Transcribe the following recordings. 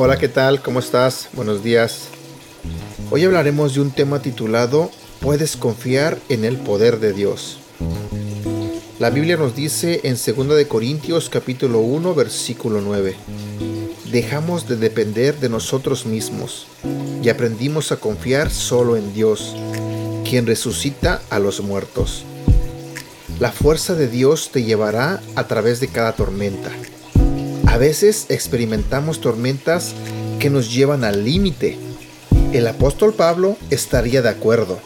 Hola, ¿qué tal? ¿Cómo estás? Buenos días. Hoy hablaremos de un tema titulado Puedes confiar en el poder de Dios. La Biblia nos dice en 2 de Corintios capítulo 1 versículo 9: Dejamos de depender de nosotros mismos y aprendimos a confiar solo en Dios, quien resucita a los muertos. La fuerza de Dios te llevará a través de cada tormenta a veces experimentamos tormentas que nos llevan al límite. El apóstol Pablo estaría de acuerdo.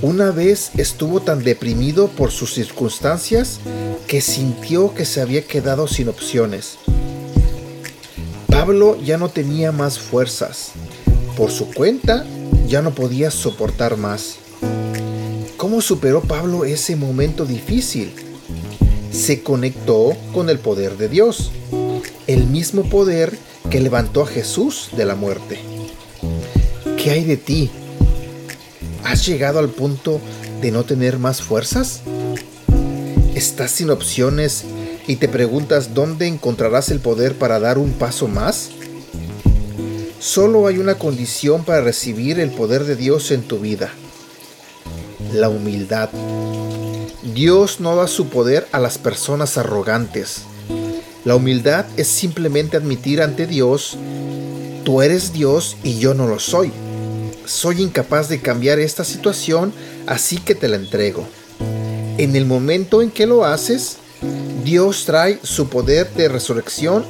Una vez estuvo tan deprimido por sus circunstancias que sintió que se había quedado sin opciones. Pablo ya no tenía más fuerzas. Por su cuenta, ya no podía soportar más. ¿Cómo superó Pablo ese momento difícil? Se conectó con el poder de Dios el mismo poder que levantó a Jesús de la muerte. ¿Qué hay de ti? ¿Has llegado al punto de no tener más fuerzas? ¿Estás sin opciones y te preguntas dónde encontrarás el poder para dar un paso más? Solo hay una condición para recibir el poder de Dios en tu vida. La humildad. Dios no da su poder a las personas arrogantes la humildad es simplemente admitir ante Dios, tú eres Dios y yo no lo soy. Soy incapaz de cambiar esta situación, así que te la entrego. En el momento en que lo haces, Dios trae su poder de resurrección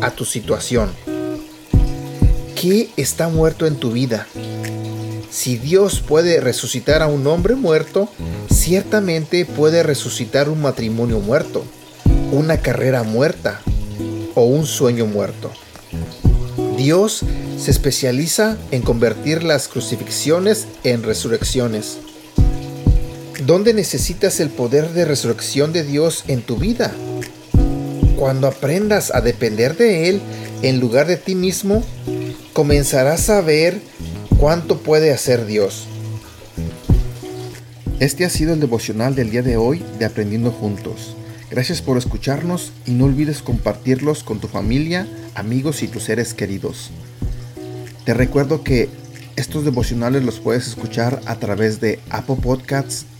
a tu situación. ¿Qué está muerto en tu vida? Si Dios puede resucitar a un hombre muerto, ciertamente puede resucitar un matrimonio muerto una carrera muerta o un sueño muerto. Dios se especializa en convertir las crucifixiones en resurrecciones. ¿Dónde necesitas el poder de resurrección de Dios en tu vida? Cuando aprendas a depender de Él en lugar de ti mismo, comenzarás a ver cuánto puede hacer Dios. Este ha sido el devocional del día de hoy de Aprendiendo Juntos. Gracias por escucharnos y no olvides compartirlos con tu familia, amigos y tus seres queridos. Te recuerdo que estos devocionales los puedes escuchar a través de Apple Podcasts,